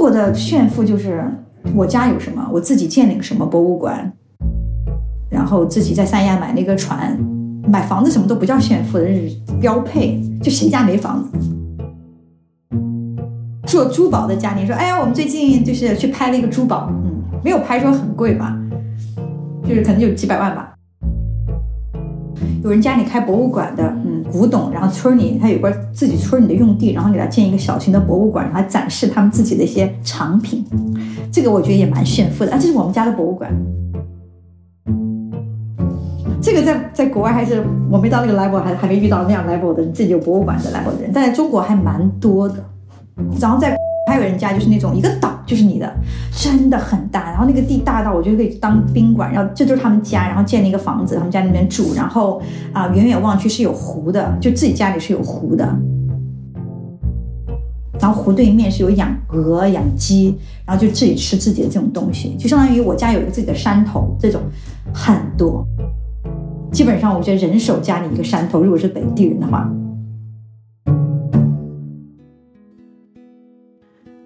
中国的炫富就是我家有什么，我自己建了个什么博物馆，然后自己在三亚买那个船，买房子什么都不叫炫富的，是标配。就谁家没房子？做珠宝的家庭说：“哎呀，我们最近就是去拍了一个珠宝，嗯，没有拍说很贵吧，就是可能就几百万吧。”有人家里开博物馆的，嗯，古董，然后村里他有块自己村里的用地，然后给他建一个小型的博物馆，然后展示他们自己的一些藏品，这个我觉得也蛮炫富的啊。这是我们家的博物馆，这个在在国外还是我没到那个 level，还还没遇到那样 level 的自己有博物馆的 level 的人，但在中国还蛮多的。然后在还有人家就是那种一个岛就是你的，真的很大，然后那个地大到我觉得可以当宾馆，然后这就是他们家，然后建了一个房子，他们家里面住，然后啊远远望去是有湖的，就自己家里是有湖的，然后湖对面是有养鹅养鸡，然后就自己吃自己的这种东西，就相当于我家有一个自己的山头，这种很多，基本上我觉得人手家里一个山头，如果是本地人的话。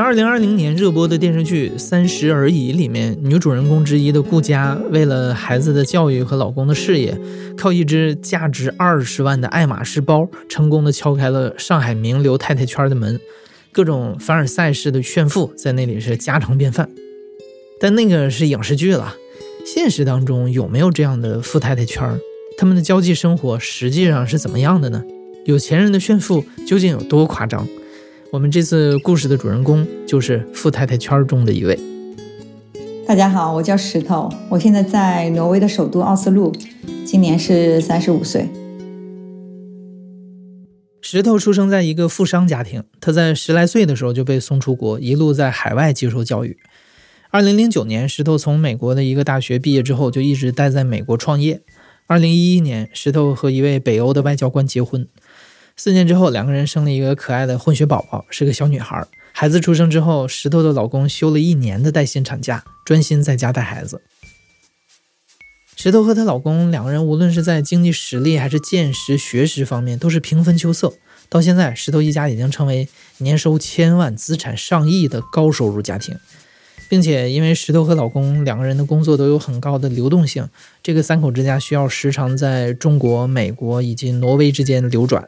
在二零二零年热播的电视剧《三十而已》里面，女主人公之一的顾佳，为了孩子的教育和老公的事业，靠一只价值二十万的爱马仕包，成功的敲开了上海名流太太圈的门。各种凡尔赛式的炫富在那里是家常便饭。但那个是影视剧了，现实当中有没有这样的富太太圈？他们的交际生活实际上是怎么样的呢？有钱人的炫富究竟有多夸张？我们这次故事的主人公就是富太太圈中的一位。大家好，我叫石头，我现在在挪威的首都奥斯陆，今年是三十五岁。石头出生在一个富商家庭，他在十来岁的时候就被送出国，一路在海外接受教育。二零零九年，石头从美国的一个大学毕业之后，就一直待在美国创业。二零一一年，石头和一位北欧的外交官结婚。四年之后，两个人生了一个可爱的混血宝宝，是个小女孩。孩子出生之后，石头的老公休了一年的带薪产假，专心在家带孩子。石头和她老公两个人，无论是在经济实力还是见识、学识方面，都是平分秋色。到现在，石头一家已经成为年收千万、资产上亿的高收入家庭，并且因为石头和老公两个人的工作都有很高的流动性，这个三口之家需要时常在中国、美国以及挪威之间流转。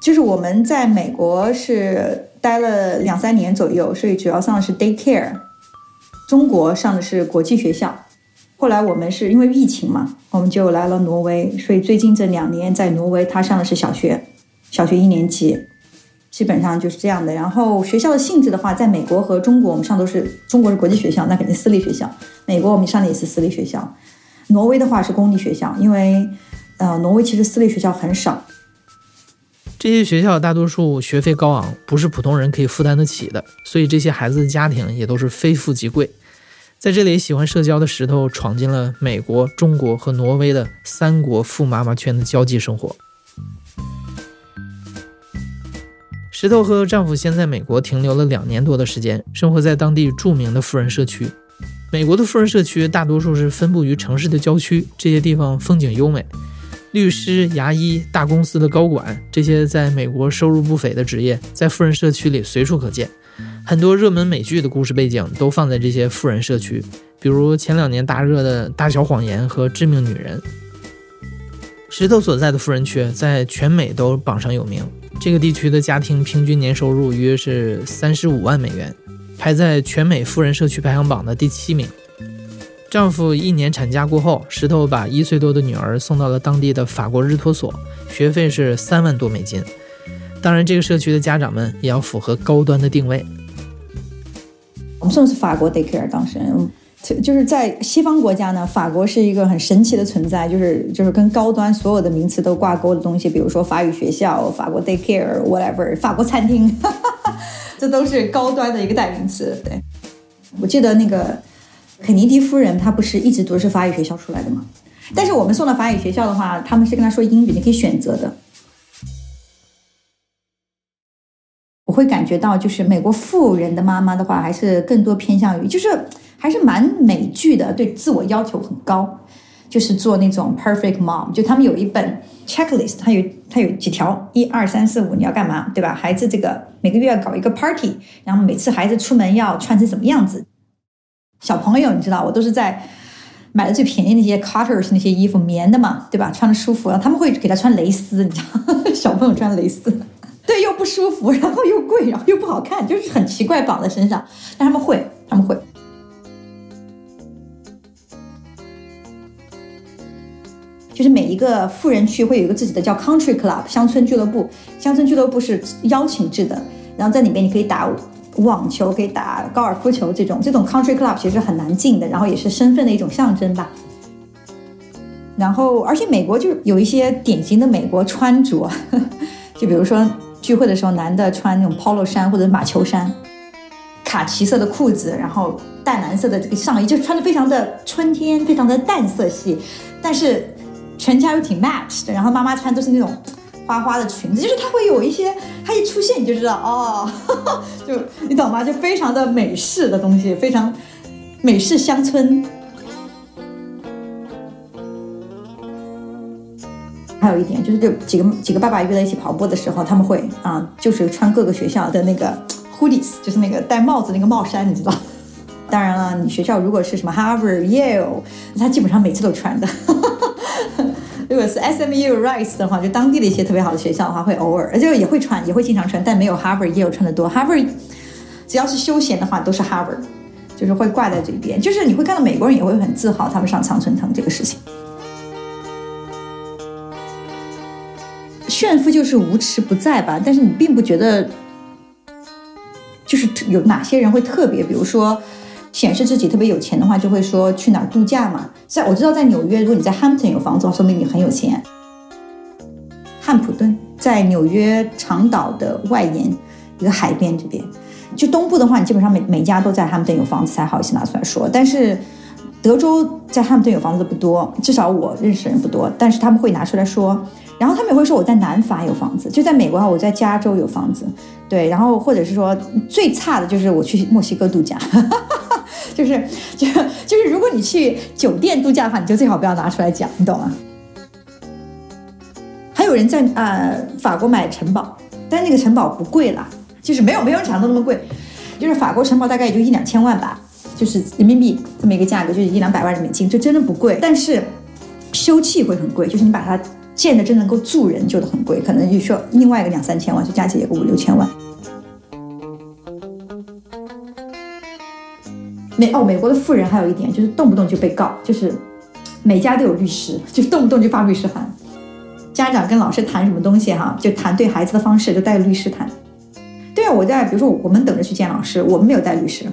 就是我们在美国是待了两三年左右，所以主要上的是 daycare。中国上的是国际学校。后来我们是因为疫情嘛，我们就来了挪威，所以最近这两年在挪威，他上的是小学，小学一年级，基本上就是这样的。然后学校的性质的话，在美国和中国我们上都是中国是国际学校，那肯定私立学校；美国我们上的也是私立学校。挪威的话是公立学校，因为呃，挪威其实私立学校很少。这些学校大多数学费高昂，不是普通人可以负担得起的，所以这些孩子的家庭也都是非富即贵。在这里，喜欢社交的石头闯进了美国、中国和挪威的三国富妈妈圈的交际生活。石头和丈夫先在美国停留了两年多的时间，生活在当地著名的富人社区。美国的富人社区大多数是分布于城市的郊区，这些地方风景优美。律师、牙医、大公司的高管，这些在美国收入不菲的职业，在富人社区里随处可见。很多热门美剧的故事背景都放在这些富人社区，比如前两年大热的《大小谎言》和《致命女人》。石头所在的富人区在全美都榜上有名，这个地区的家庭平均年收入约是三十五万美元，排在全美富人社区排行榜的第七名。丈夫一年产假过后，石头把一岁多的女儿送到了当地的法国日托所，学费是三万多美金。当然，这个社区的家长们也要符合高端的定位。我们送的是法国 daycare，当时就是在西方国家呢，法国是一个很神奇的存在，就是就是跟高端所有的名词都挂钩的东西，比如说法语学校、法国 daycare，whatever，法国餐厅，这都是高端的一个代名词。对，我记得那个。肯尼迪夫人她不是一直都是法语学校出来的吗？但是我们送到法语学校的话，他们是跟他说英语，你可以选择的。我会感觉到，就是美国富人的妈妈的话，还是更多偏向于，就是还是蛮美剧的，对自我要求很高，就是做那种 perfect mom。就他们有一本 checklist，它有它有几条，一二三四五，你要干嘛，对吧？孩子这个每个月要搞一个 party，然后每次孩子出门要穿成什么样子。小朋友，你知道，我都是在买的最便宜那些 Carter's 那些衣服，棉的嘛，对吧？穿着舒服，然后他们会给他穿蕾丝，你知道，小朋友穿蕾丝。对，又不舒服，然后又贵，然后又不好看，就是很奇怪绑在身上。但他们会，他们会，就是每一个富人区会有一个自己的叫 Country Club 乡村俱乐部。乡村俱乐部是邀请制的，然后在里面你可以打网球，可以打高尔夫球这种。这种 Country Club 其实很难进的，然后也是身份的一种象征吧。然后，而且美国就是有一些典型的美国穿着，就比如说。聚会的时候，男的穿那种 polo 衫或者马球衫，卡其色的裤子，然后淡蓝色的这个上衣，就穿的非常的春天，非常的淡色系，但是全家又挺 match 的。然后妈妈穿都是那种花花的裙子，就是它会有一些，它一出现你就知道哦，就你懂吗？就非常的美式的东西，非常美式乡村。还有一点就是，就几个几个爸爸约在一起跑步的时候，他们会啊，就是穿各个学校的那个 hoodies，就是那个戴帽子那个帽衫，你知道？当然了，你学校如果是什么 Harvard、Yale，他基本上每次都穿的。如果是 SMU、Rice 的话，就当地的一些特别好的学校的话，会偶尔，而且也会穿，也会经常穿，但没有 Harvard、也有穿的多。Harvard 只要是休闲的话，都是 Harvard，就是会挂在嘴边，就是你会看到美国人也会很自豪他们上常春藤这个事情。炫富就是无耻不在吧？但是你并不觉得，就是有哪些人会特别，比如说显示自己特别有钱的话，就会说去哪儿度假嘛。在我知道，在纽约，如果你在汉普顿有房子，说明你很有钱。汉普顿在纽约长岛的外沿，一个海边这边。就东部的话，你基本上每每家都在汉普顿有房子才好意思拿出来说。但是德州在汉普顿有房子的不多，至少我认识的人不多，但是他们会拿出来说。然后他们也会说我在南法有房子，就在美国哈，我在加州有房子，对，然后或者是说最差的就是我去墨西哥度假，就是就就是如果你去酒店度假的话，你就最好不要拿出来讲，你懂吗？还有人在呃法国买城堡，但是那个城堡不贵啦，就是没有没有想象中那么贵，就是法国城堡大概也就一两千万吧，就是人民币这么一个价格，就是一两百万人民币，就真的不贵，但是修葺会很贵，就是你把它。建的真能够住人，就的很贵，可能就需要另外一个两三千万，就加起来个五六千万。美哦，美国的富人还有一点就是动不动就被告，就是每家都有律师，就动不动就发律师函。家长跟老师谈什么东西哈，就谈对孩子的方式，就带律师谈。对啊，我在比如说我们等着去见老师，我们没有带律师，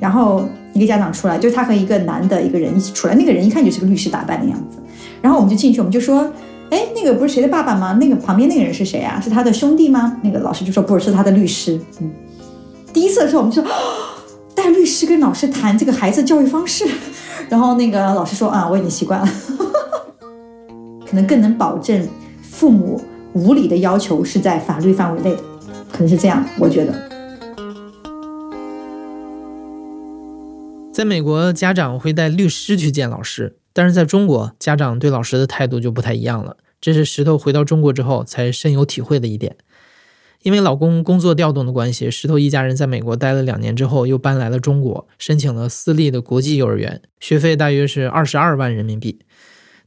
然后一个家长出来，就他和一个男的一个人一起出来，那个人一看就是个律师打扮的样子，然后我们就进去，我们就说。哎，那个不是谁的爸爸吗？那个旁边那个人是谁啊？是他的兄弟吗？那个老师就说不是，是他的律师。嗯，第一次的时候我们说 带律师跟老师谈这个孩子教育方式，然后那个老师说啊，我已经习惯了，可能更能保证父母无理的要求是在法律范围内的，可能是这样，我觉得。在美国，家长会带律师去见老师。但是在中国，家长对老师的态度就不太一样了。这是石头回到中国之后才深有体会的一点。因为老公工作调动的关系，石头一家人在美国待了两年之后，又搬来了中国，申请了私立的国际幼儿园，学费大约是二十二万人民币。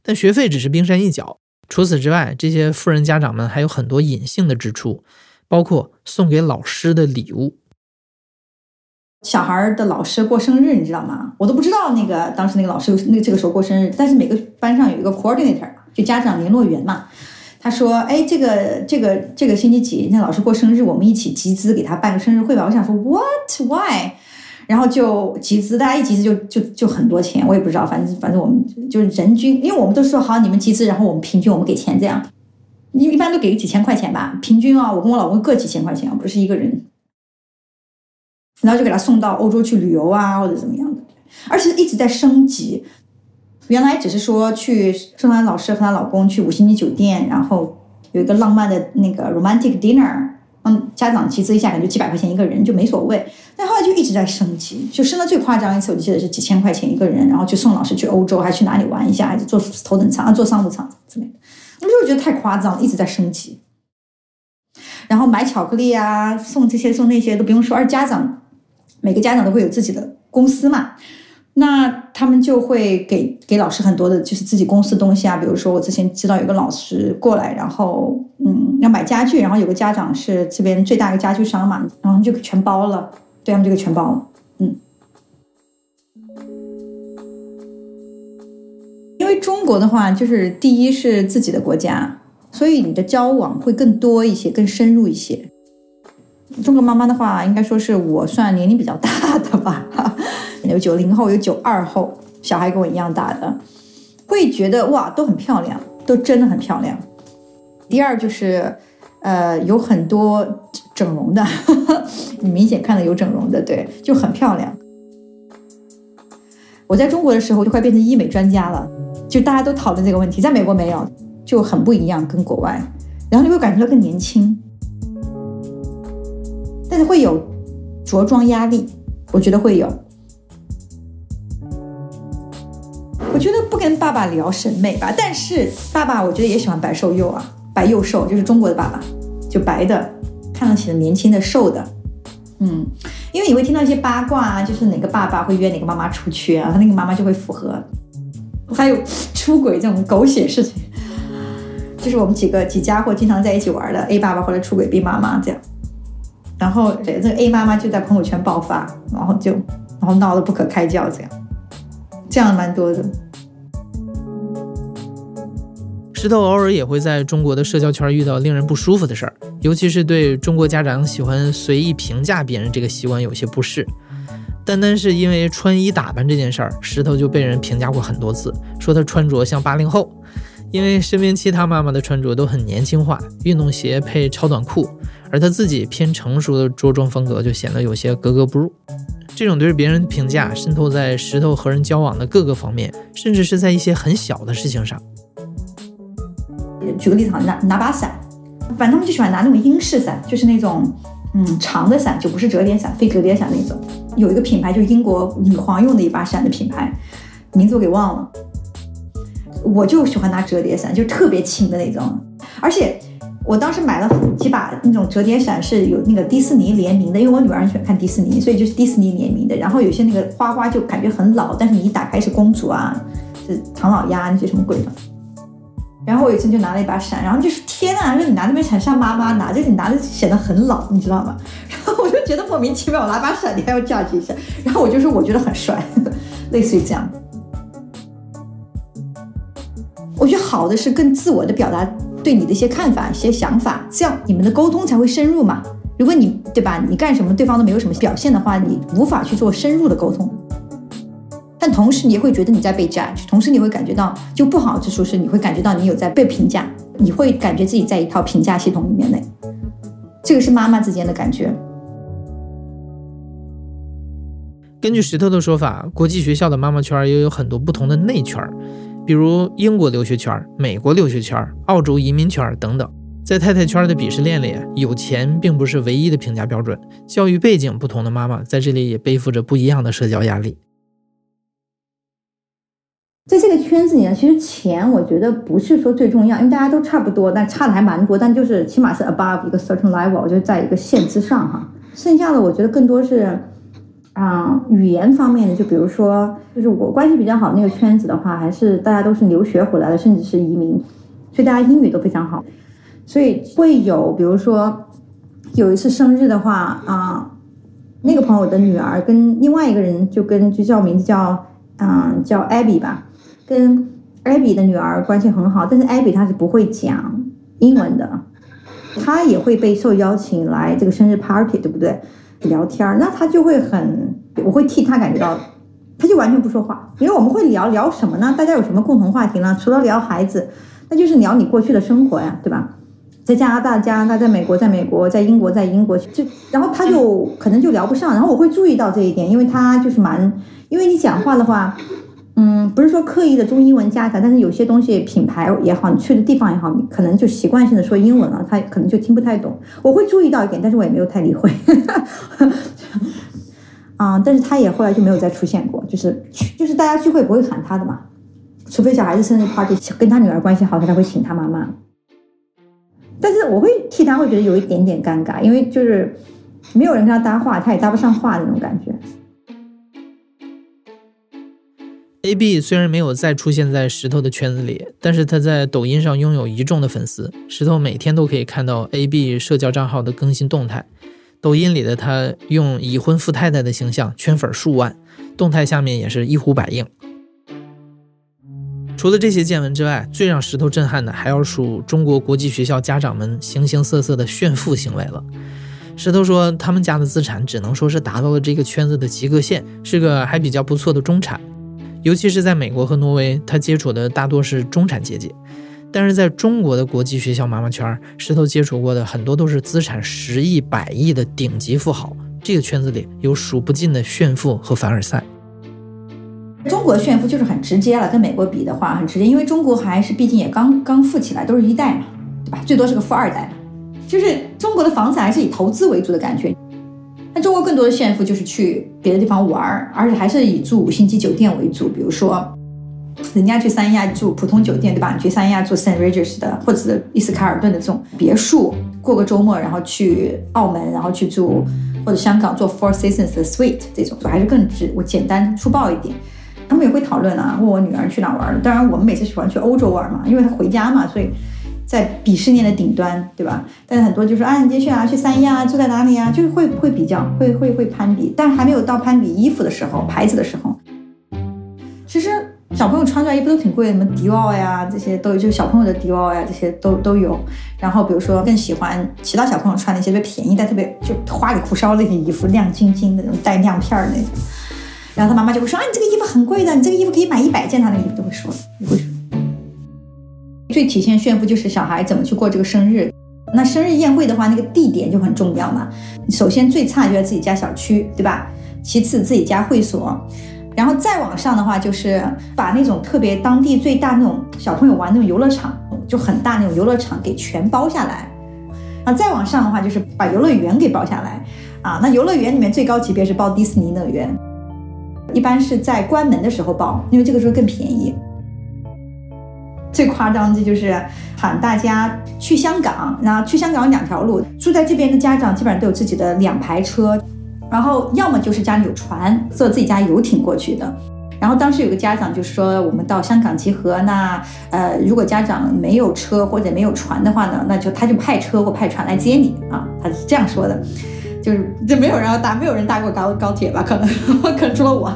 但学费只是冰山一角，除此之外，这些富人家长们还有很多隐性的支出，包括送给老师的礼物。小孩的老师过生日，你知道吗？我都不知道那个当时那个老师那这个时候过生日。但是每个班上有一个 coordinator，就家长联络员嘛。他说：“哎，这个这个这个星期几，那老师过生日，我们一起集资给他办个生日会吧。”我想说，what why？然后就集资，大家一集资就就就很多钱，我也不知道，反正反正我们就是人均，因为我们都说好，你们集资，然后我们平均我们给钱这样，一一般都给几千块钱吧，平均啊，我跟我老公各几千块钱，不是一个人。然后就给他送到欧洲去旅游啊，或者怎么样的，而且一直在升级。原来只是说去圣诞老师和她老公去五星级酒店，然后有一个浪漫的那个 romantic dinner，嗯，家长集资一下，感觉几百块钱一个人就没所谓。但后来就一直在升级，就升的最夸张一次，我记得是几千块钱一个人，然后去送老师去欧洲，还去哪里玩一下，还是坐头等舱啊，坐商务舱之类的。我就觉得太夸张，一直在升级。然后买巧克力啊，送这些送那些都不用说，而家长每个家长都会有自己的公司嘛。那他们就会给给老师很多的，就是自己公司东西啊。比如说，我之前知道有个老师过来，然后嗯要买家具，然后有个家长是这边最大的家具商嘛，然后就全包了，对他们这个全包了，嗯。因为中国的话，就是第一是自己的国家，所以你的交往会更多一些，更深入一些。中国妈妈的话，应该说是我算年龄比较大的吧。有九零后，有九二后，小孩跟我一样大的，会觉得哇，都很漂亮，都真的很漂亮。第二就是，呃，有很多整容的，你明显看到有整容的，对，就很漂亮。我在中国的时候就快变成医美专家了，就大家都讨论这个问题，在美国没有，就很不一样，跟国外，然后你会感觉到更年轻，但是会有着装压力，我觉得会有。我觉得不跟爸爸聊审美吧，但是爸爸我觉得也喜欢白瘦幼啊，白幼瘦就是中国的爸爸，就白的，看上去年轻的瘦的，嗯，因为你会听到一些八卦啊，就是哪个爸爸会约哪个妈妈出去啊，他那个妈妈就会符合，还有出轨这种狗血事情，就是我们几个几家伙经常在一起玩的 A 爸爸后来出轨 B 妈妈这样，然后对这个 A 妈妈就在朋友圈爆发，然后就然后闹得不可开交这样。这样蛮多的。石头偶尔也会在中国的社交圈遇到令人不舒服的事儿，尤其是对中国家长喜欢随意评价别人这个习惯有些不适。单单是因为穿衣打扮这件事儿，石头就被人评价过很多次，说他穿着像八零后。因为身边其他妈妈的穿着都很年轻化，运动鞋配超短裤，而他自己偏成熟的着装风格就显得有些格格不入。这种对别人评价渗透在石头和人交往的各个方面，甚至是在一些很小的事情上。举个例子，拿拿把伞，反正他们就喜欢拿那种英式伞，就是那种嗯长的伞，就不是折叠伞，非折叠伞那种。有一个品牌，就是英国女皇用的一把伞的品牌，名字我给忘了。我就喜欢拿折叠伞，就特别轻的那种，而且。我当时买了几把那种折叠伞，是有那个迪士尼联名的，因为我女儿喜欢看迪士尼，所以就是迪士尼联名的。然后有些那个花花就感觉很老，但是你一打开是公主啊，是唐老鸭那些什么鬼的。然后我有一次就拿了一把伞，然后就是天呐，说你拿那把伞像妈妈拿，就你拿着显得很老，你知道吗？然后我就觉得莫名其妙，我拿把伞你还要架起一下，然后我就说我觉得很帅，类似于这样。我觉得好的是更自我的表达。对你的一些看法、一些想法，这样你们的沟通才会深入嘛。如果你对吧，你干什么对方都没有什么表现的话，你无法去做深入的沟通。但同时你也会觉得你在被 judge，同时你会感觉到就不好之处是你会感觉到你有在被评价，你会感觉自己在一套评价系统里面内。这个是妈妈之间的感觉。根据石头的说法，国际学校的妈妈圈也有很多不同的内圈。比如英国留学圈、美国留学圈、澳洲移民圈等等，在太太圈的鄙视链里，有钱并不是唯一的评价标准。教育背景不同的妈妈在这里也背负着不一样的社交压力。在这个圈子里呢，其实钱我觉得不是说最重要，因为大家都差不多，但差的还蛮多，但就是起码是 above 一个 certain level，我觉得在一个线之上哈。剩下的我觉得更多是。啊，语言方面的，就比如说，就是我关系比较好那个圈子的话，还是大家都是留学回来的，甚至是移民，所以大家英语都非常好。所以会有，比如说有一次生日的话啊，那个朋友的女儿跟另外一个人就跟就叫名字叫嗯叫 Abby 吧，跟艾比的女儿关系很好，但是艾比她是不会讲英文的，她也会被受邀请来这个生日 party，对不对？聊天儿，那她就会很，我会替她感觉到，她就完全不说话，因为我们会聊聊什么呢？大家有什么共同话题呢？除了聊孩子，那就是聊你过去的生活呀，对吧？在加拿大，加拿大；在美国，在美国；在英国，在英国。就然后他就可能就聊不上，然后我会注意到这一点，因为他就是蛮，因为你讲话的话，嗯，不是说刻意的中英文夹杂，但是有些东西品牌也好，你去的地方也好，你可能就习惯性的说英文了，他可能就听不太懂。我会注意到一点，但是我也没有太理会。啊，但是他也后来就没有再出现过，就是就是大家聚会不会喊他的嘛，除非小孩子生日 party 跟他女儿关系好，他才会请他妈妈。但是我会替他会觉得有一点点尴尬，因为就是没有人跟他搭话，他也搭不上话那种感觉。A B 虽然没有再出现在石头的圈子里，但是他在抖音上拥有一众的粉丝。石头每天都可以看到 A B 社交账号的更新动态。抖音里的他用已婚富太太的形象圈粉数万，动态下面也是一呼百应。除了这些见闻之外，最让石头震撼的还要数中国国际学校家长们形形色色的炫富行为了。石头说，他们家的资产只能说是达到了这个圈子的及格线，是个还比较不错的中产。尤其是在美国和挪威，他接触的大多是中产阶级。但是在中国的国际学校妈妈圈，石头接触过的很多都是资产十亿、百亿的顶级富豪。这个圈子里有数不尽的炫富和凡尔赛。中国炫富就是很直接了，跟美国比的话很直接，因为中国还是毕竟也刚刚富起来，都是一代嘛，对吧？最多是个富二代。就是中国的房产还是以投资为主的感觉。那中国更多的炫富就是去别的地方玩儿，而且还是以住五星级酒店为主。比如说，人家去三亚住普通酒店，对吧？你去三亚住 Saint Regis 的，或者是伊斯卡尔顿的这种别墅，过个周末，然后去澳门，然后去住或者香港做 Four Seasons 的 Suite 这种，还是更直，我简单粗暴一点。他们也会讨论啊，问我女儿去哪玩。当然，我们每次喜欢去欧洲玩嘛，因为她回家嘛，所以。在鄙视链的顶端，对吧？但是很多就说啊，你去啊，去三亚啊住在哪里啊？就是会会比较，会会会攀比，但还没有到攀比衣服的时候，牌子的时候。其实小朋友穿出来衣服都挺贵的，什么迪奥呀，这些都有，就小朋友的迪奥呀，这些都都有。然后比如说更喜欢其他小朋友穿的一些特别便宜但特别就花里胡哨那些衣服，亮晶晶的那种带亮片儿那种。然后他妈妈就会说啊，你这个衣服很贵的，你这个衣服可以买一百件，他的衣服都会说，会说。最体现炫富就是小孩怎么去过这个生日。那生日宴会的话，那个地点就很重要嘛。首先最差就在自己家小区，对吧？其次自己家会所，然后再往上的话，就是把那种特别当地最大那种小朋友玩那种游乐场，就很大那种游乐场给全包下来。啊，再往上的话，就是把游乐园给包下来。啊，那游乐园里面最高级别是包迪士尼乐园，一般是在关门的时候包，因为这个时候更便宜。最夸张的就是喊大家去香港，然后去香港有两条路，住在这边的家长基本上都有自己的两排车，然后要么就是家里有船，坐自己家游艇过去的。然后当时有个家长就说，我们到香港集合，那呃如果家长没有车或者没有船的话呢，那就他就派车或派船来接你啊，他是这样说的，就是就没有人要搭，没有人搭过高高铁吧？可能 可能除了我。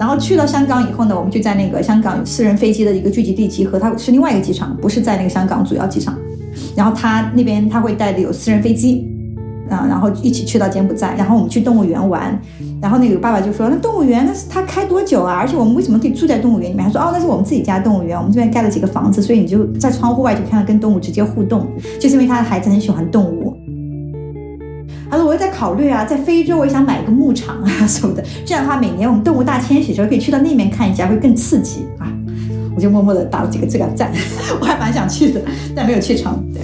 然后去到香港以后呢，我们就在那个香港私人飞机的一个聚集地集合，它是另外一个机场，不是在那个香港主要机场。然后他那边他会带的有私人飞机，啊，然后一起去到柬埔寨，然后我们去动物园玩。然后那个爸爸就说：“那动物园那是他开多久啊？而且我们为什么可以住在动物园里面？”他说：“哦，那是我们自己家动物园，我们这边盖了几个房子，所以你就在窗户外就看到跟动物直接互动，就是因为他的孩子很喜欢动物。”他说：“我也在考虑啊，在非洲我也想买一个牧场啊 什么的。这样的话，每年我们动物大迁徙时候可以去到那边看一下，会更刺激啊。”我就默默的打了几个这个赞，我还蛮想去的，但没有去成。对。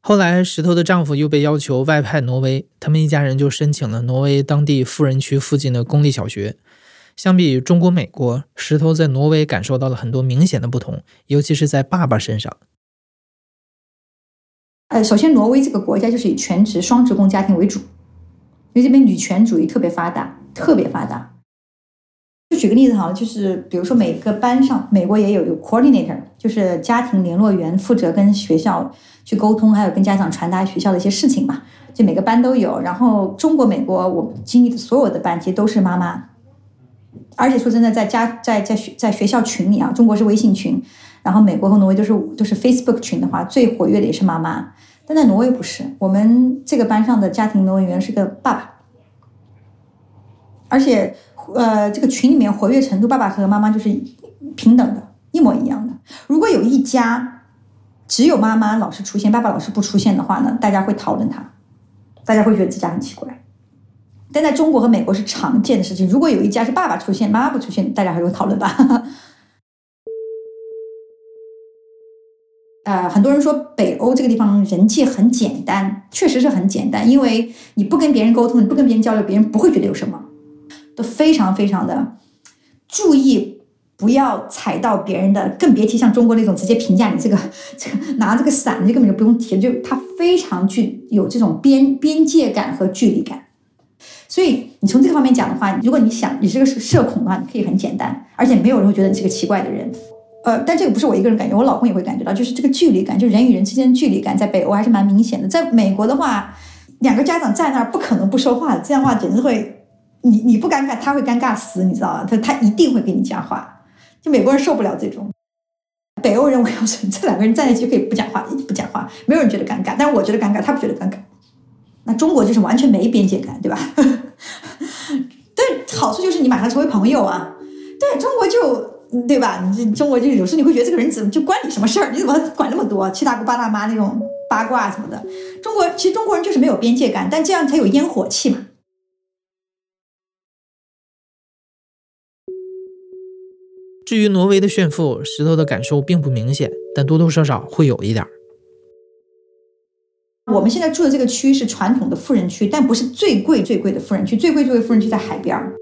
后来，石头的丈夫又被要求外派挪威，他们一家人就申请了挪威当地富人区附近的公立小学。相比中国、美国，石头在挪威感受到了很多明显的不同，尤其是在爸爸身上。呃，首先，挪威这个国家就是以全职双职工家庭为主，因为这边女权主义特别发达，特别发达。就举个例子好了，就是比如说每个班上，美国也有有 coordinator，就是家庭联络员，负责跟学校去沟通，还有跟家长传达学校的一些事情嘛。就每个班都有。然后中国、美国，我经历的所有的班其实都是妈妈，而且说真的，在家在在学在学校群里啊，中国是微信群。然后美国和挪威都是都是 Facebook 群的话，最活跃的也是妈妈，但在挪威不是。我们这个班上的家庭挪威员是个爸爸，而且呃，这个群里面活跃程度，爸爸和妈妈就是平等的，一模一样的。如果有一家只有妈妈老是出现，爸爸老是不出现的话呢，大家会讨论他，大家会觉得这家很奇怪。但在中国和美国是常见的事情。如果有一家是爸爸出现，妈妈不出现，大家还会讨论吧。呃，很多人说北欧这个地方人际很简单，确实是很简单，因为你不跟别人沟通，你不跟别人交流，别人不会觉得有什么，都非常非常的注意，不要踩到别人的，更别提像中国那种直接评价你这个 这个拿这个伞，这根本就不用提，就他非常具有这种边边界感和距离感。所以你从这个方面讲的话，如果你想你是个社恐的话，你可以很简单，而且没有人会觉得你是个奇怪的人。呃，但这个不是我一个人感觉，我老公也会感觉到，就是这个距离感，就人与人之间距离感，在北欧还是蛮明显的。在美国的话，两个家长在那儿不可能不说话，这样的话简直会，你你不尴尬，他会尴尬死，你知道吗？他他一定会跟你讲话，就美国人受不了这种。北欧人，我要说，这两个人在一起可以不讲话，不讲话，没有人觉得尴尬，但是我觉得尴尬，他不觉得尴尬。那中国就是完全没边界感，对吧？但好处就是你马上成为朋友啊。对中国就。对吧？你这中国就有时候你会觉得这个人怎么就关你什么事儿？你怎么管那么多七大姑八大妈那种八卦什么的？中国其实中国人就是没有边界感，但这样才有烟火气嘛。至于挪威的炫富，石头的感受并不明显，但多多少少会有一点儿。我们现在住的这个区是传统的富人区，但不是最贵最贵的富人区，最贵最贵富人区在海边儿。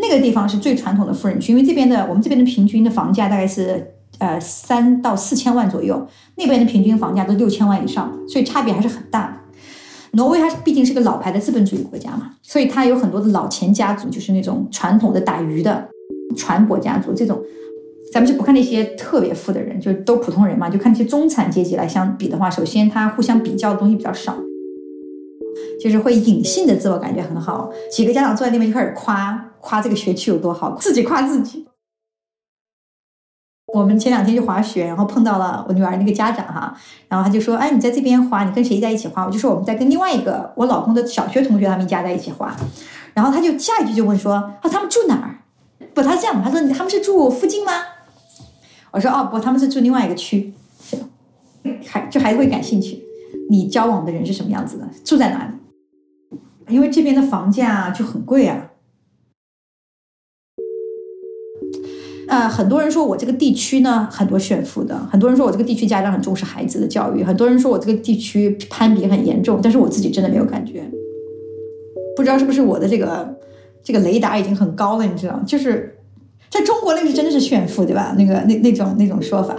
那个地方是最传统的富人区，因为这边的我们这边的平均的房价大概是呃三到四千万左右，那边的平均房价都六千万以上，所以差别还是很大的。挪威它毕竟是个老牌的资本主义国家嘛，所以它有很多的老钱家族，就是那种传统的打鱼的船舶家族。这种咱们就不看那些特别富的人，就都普通人嘛，就看那些中产阶级来相比的话，首先它互相比较的东西比较少。就是会隐性的自我感觉很好，几个家长坐在那边就开始夸夸这个学区有多好，自己夸自己。我们前两天去滑雪，然后碰到了我女儿那个家长哈，然后他就说：“哎，你在这边滑，你跟谁在一起滑？”我就说：“我们在跟另外一个我老公的小学同学他们家在一起滑。”然后他就下一句就问说：“啊，他们住哪儿？”不，他这样，他说：“他们是住附近吗？”我说：“哦，不，他们是住另外一个区。”还就还会感兴趣，你交往的人是什么样子的？住在哪里？因为这边的房价就很贵啊，呃，很多人说我这个地区呢很多炫富的，很多人说我这个地区家长很重视孩子的教育，很多人说我这个地区攀比很严重，但是我自己真的没有感觉，不知道是不是我的这个这个雷达已经很高了，你知道，就是在中国那个是真的是炫富，对吧？那个那那种那种说法，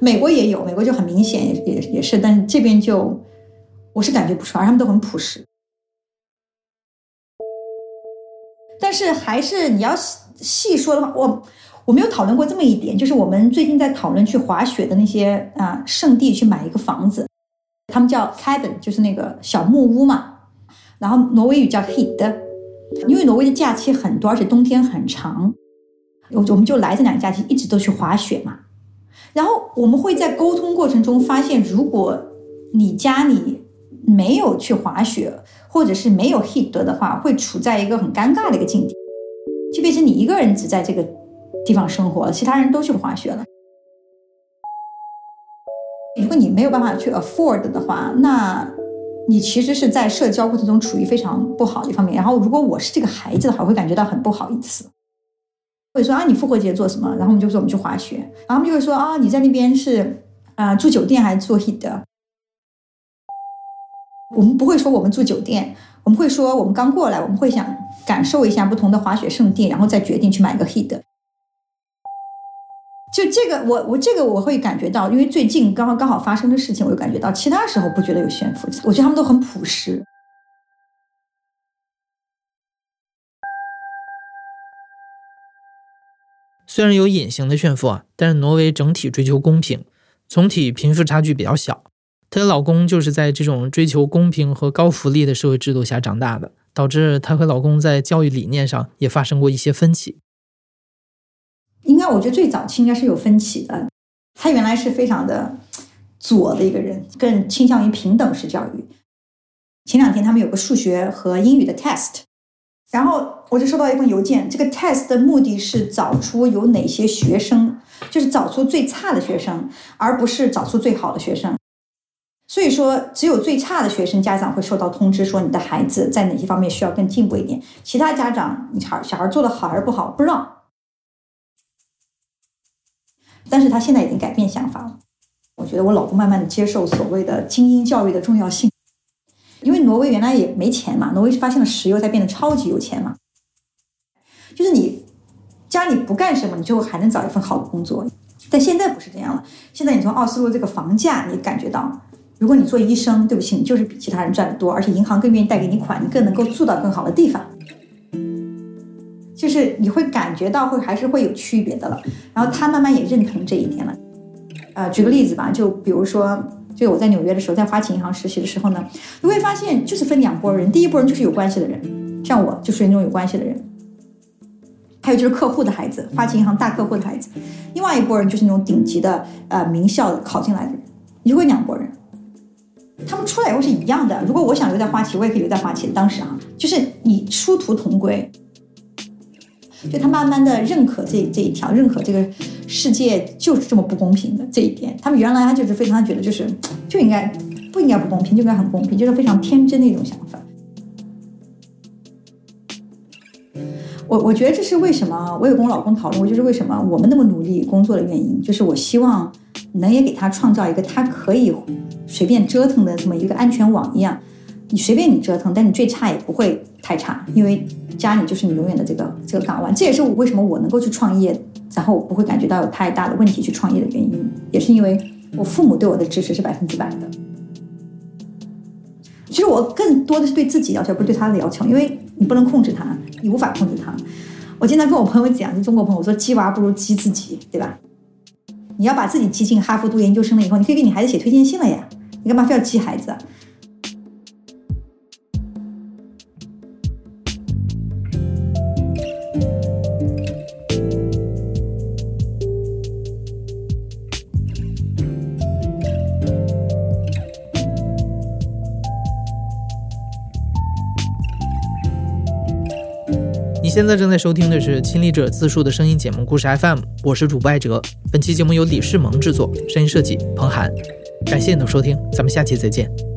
美国也有，美国就很明显也也也是，但是这边就我是感觉不出来，他们都很朴实。但是还是你要细细说的话，我我没有讨论过这么一点，就是我们最近在讨论去滑雪的那些啊圣地去买一个房子，他们叫 cabin，就是那个小木屋嘛。然后挪威语叫 hit，因为挪威的假期很多，而且冬天很长，我我们就来这两个假期一直都去滑雪嘛。然后我们会在沟通过程中发现，如果你家里没有去滑雪。或者是没有 hit 的话，会处在一个很尴尬的一个境地，就变成你一个人只在这个地方生活了，其他人都去滑雪了。如果你没有办法去 afford 的话，那你其实是在社交过程中处于非常不好的一方面。然后，如果我是这个孩子的话，我会感觉到很不好意思，会说啊，你复活节做什么？然后我们就说我们去滑雪，然后他们就会说啊，你在那边是啊住酒店还是做 hit 的？我们不会说我们住酒店，我们会说我们刚过来，我们会想感受一下不同的滑雪圣地，然后再决定去买个 heat。就这个，我我这个我会感觉到，因为最近刚刚好发生的事情，我就感觉到，其他时候不觉得有炫富，我觉得他们都很朴实。虽然有隐形的炫富啊，但是挪威整体追求公平，总体贫富差距比较小。她的老公就是在这种追求公平和高福利的社会制度下长大的，导致她和老公在教育理念上也发生过一些分歧。应该，我觉得最早期应该是有分歧的。他原来是非常的左的一个人，更倾向于平等式教育。前两天他们有个数学和英语的 test，然后我就收到一封邮件，这个 test 的目的是找出有哪些学生，就是找出最差的学生，而不是找出最好的学生。所以说，只有最差的学生家长会收到通知，说你的孩子在哪些方面需要更进步一点。其他家长，你孩小孩做的好还是不好，不知道。但是他现在已经改变想法了。我觉得我老公慢慢的接受所谓的精英教育的重要性，因为挪威原来也没钱嘛，挪威是发现了石油才变得超级有钱嘛。就是你家里不干什么，你最后还能找一份好的工作。但现在不是这样了，现在你从奥斯陆这个房价，你感觉到。如果你做医生，对不起，你就是比其他人赚的多，而且银行更愿意贷给你款，你更能够住到更好的地方。就是你会感觉到会还是会有区别的了。然后他慢慢也认同这一点了。呃，举个例子吧，就比如说，就我在纽约的时候，在花旗银行实习的时候呢，你会发现就是分两拨人，第一拨人就是有关系的人，像我就属于那种有关系的人，还有就是客户的孩子，花旗银行大客户的孩子，另外一拨人就是那种顶级的呃名校考进来的人，你就会两拨人。他们出来以后是一样的。如果我想留在花旗，我也可以留在花旗。当时啊，就是你殊途同归。就他慢慢的认可这这一条，认可这个世界就是这么不公平的这一点。他们原来他就是非常觉得就是就应该不应该不公平，就应该很公平，就是非常天真的一种想法。我我觉得这是为什么我有跟我老公讨论过，就是为什么我们那么努力工作的原因，就是我希望。能也给他创造一个他可以随便折腾的这么一个安全网一样，你随便你折腾，但你最差也不会太差，因为家里就是你永远的这个这个港湾。这也是我为什么我能够去创业，然后我不会感觉到有太大的问题去创业的原因，也是因为我父母对我的支持是百分之百的。其实我更多的是对自己要求，不是对他的要求，因为你不能控制他，你无法控制他。我经常跟我朋友讲，就中国朋友，说鸡娃不如鸡自己，对吧？你要把自己激进哈佛读研究生了以后，你可以给你孩子写推荐信了呀，你干嘛非要激孩子？现在正在收听的是《亲历者自述》的声音节目《故事 FM》，我是主播艾哲。本期节目由李世萌制作，声音设计彭涵。感谢你的收听，咱们下期再见。